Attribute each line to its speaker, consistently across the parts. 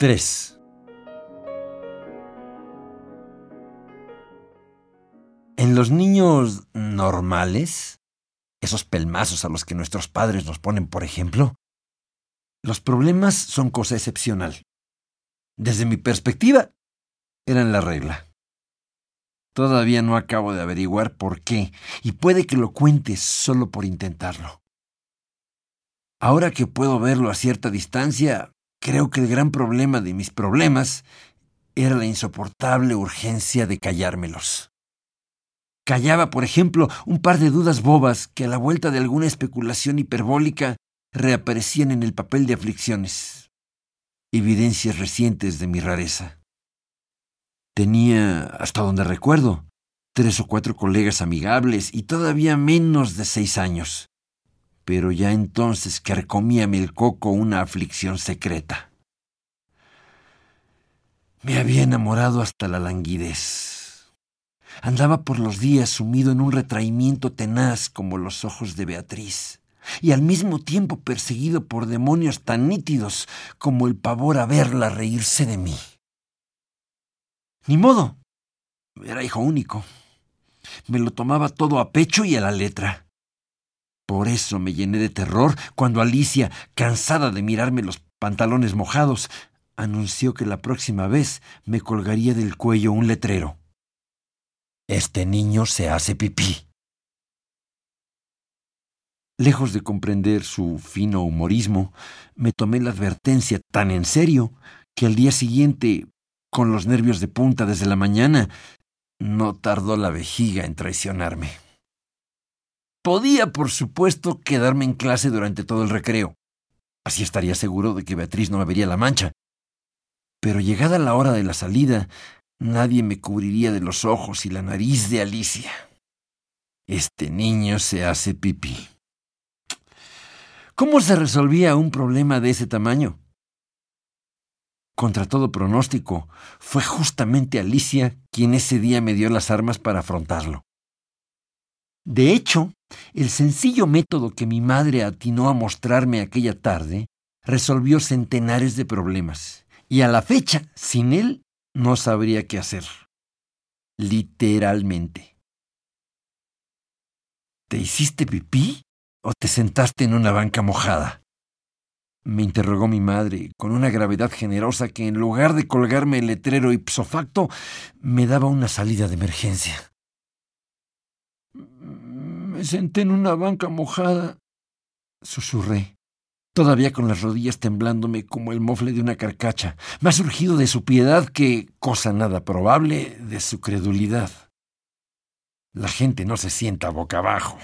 Speaker 1: 3. En los niños normales, esos pelmazos a los que nuestros padres nos ponen, por ejemplo, los problemas son cosa excepcional. Desde mi perspectiva, eran la regla. Todavía no acabo de averiguar por qué, y puede que lo cuentes solo por intentarlo. Ahora que puedo verlo a cierta distancia, creo que el gran problema de mis problemas era la insoportable urgencia de callármelos. Callaba, por ejemplo, un par de dudas bobas que a la vuelta de alguna especulación hiperbólica reaparecían en el papel de aflicciones, evidencias recientes de mi rareza. Tenía, hasta donde recuerdo, tres o cuatro colegas amigables y todavía menos de seis años. Pero ya entonces carcomíame el coco una aflicción secreta. Me había enamorado hasta la languidez Andaba por los días sumido en un retraimiento tenaz como los ojos de Beatriz, y al mismo tiempo perseguido por demonios tan nítidos como el pavor a verla reírse de mí. Ni modo. Era hijo único. Me lo tomaba todo a pecho y a la letra. Por eso me llené de terror cuando Alicia, cansada de mirarme los pantalones mojados, anunció que la próxima vez me colgaría del cuello un letrero. Este niño se hace pipí. Lejos de comprender su fino humorismo, me tomé la advertencia tan en serio que al día siguiente, con los nervios de punta desde la mañana, no tardó la vejiga en traicionarme. Podía, por supuesto, quedarme en clase durante todo el recreo. Así estaría seguro de que Beatriz no me vería la mancha. Pero llegada la hora de la salida, Nadie me cubriría de los ojos y la nariz de Alicia. Este niño se hace pipí. ¿Cómo se resolvía un problema de ese tamaño? Contra todo pronóstico, fue justamente Alicia quien ese día me dio las armas para afrontarlo. De hecho, el sencillo método que mi madre atinó a mostrarme aquella tarde resolvió centenares de problemas, y a la fecha, sin él, no sabría qué hacer. Literalmente. ¿Te hiciste pipí o te sentaste en una banca mojada? Me interrogó mi madre con una gravedad generosa que en lugar de colgarme el letrero ipso facto, me daba una salida de emergencia. Me senté en una banca mojada, susurré todavía con las rodillas temblándome como el mofle de una carcacha, más surgido de su piedad que, cosa nada probable, de su credulidad. La gente no se sienta boca abajo.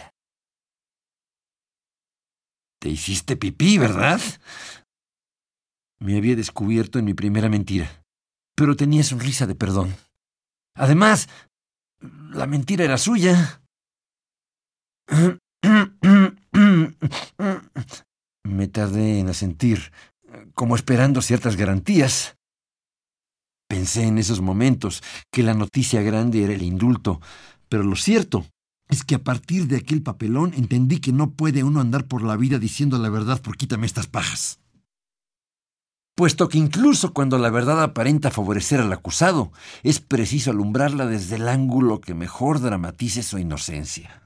Speaker 1: Te hiciste pipí, ¿verdad? Me había descubierto en mi primera mentira, pero tenía sonrisa de perdón. Además, la mentira era suya. Me tardé en asentir, como esperando ciertas garantías. Pensé en esos momentos que la noticia grande era el indulto, pero lo cierto es que a partir de aquel papelón entendí que no puede uno andar por la vida diciendo la verdad por quítame estas pajas. Puesto que incluso cuando la verdad aparenta favorecer al acusado, es preciso alumbrarla desde el ángulo que mejor dramatice su inocencia.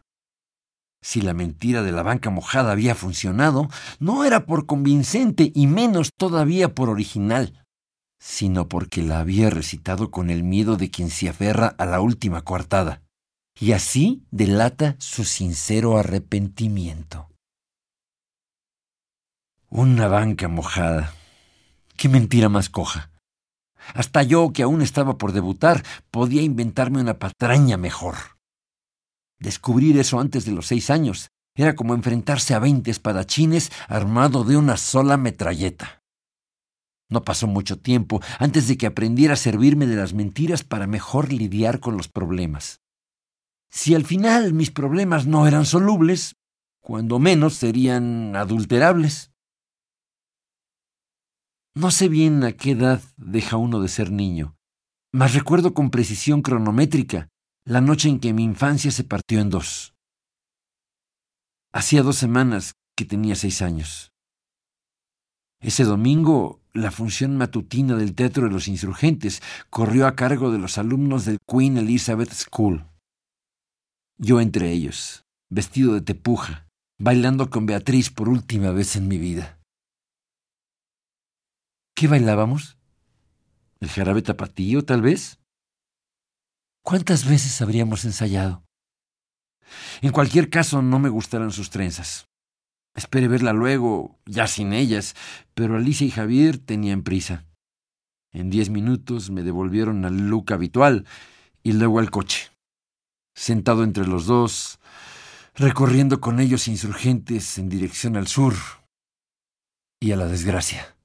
Speaker 1: Si la mentira de la banca mojada había funcionado, no era por convincente y menos todavía por original, sino porque la había recitado con el miedo de quien se aferra a la última coartada, y así delata su sincero arrepentimiento. Una banca mojada. Qué mentira más coja. Hasta yo, que aún estaba por debutar, podía inventarme una patraña mejor. Descubrir eso antes de los seis años era como enfrentarse a veinte espadachines armado de una sola metralleta. No pasó mucho tiempo antes de que aprendiera a servirme de las mentiras para mejor lidiar con los problemas. Si al final mis problemas no eran solubles, cuando menos serían adulterables. No sé bien a qué edad deja uno de ser niño, mas recuerdo con precisión cronométrica la noche en que mi infancia se partió en dos. Hacía dos semanas que tenía seis años. Ese domingo la función matutina del Teatro de los Insurgentes corrió a cargo de los alumnos del Queen Elizabeth School. Yo entre ellos, vestido de tepuja, bailando con Beatriz por última vez en mi vida. ¿Qué bailábamos? ¿El jarabe tapatío, tal vez? ¿Cuántas veces habríamos ensayado? En cualquier caso, no me gustaron sus trenzas. Esperé verla luego, ya sin ellas, pero Alicia y Javier tenían prisa. En diez minutos me devolvieron al look habitual y luego al coche. Sentado entre los dos, recorriendo con ellos insurgentes en dirección al sur y a la desgracia.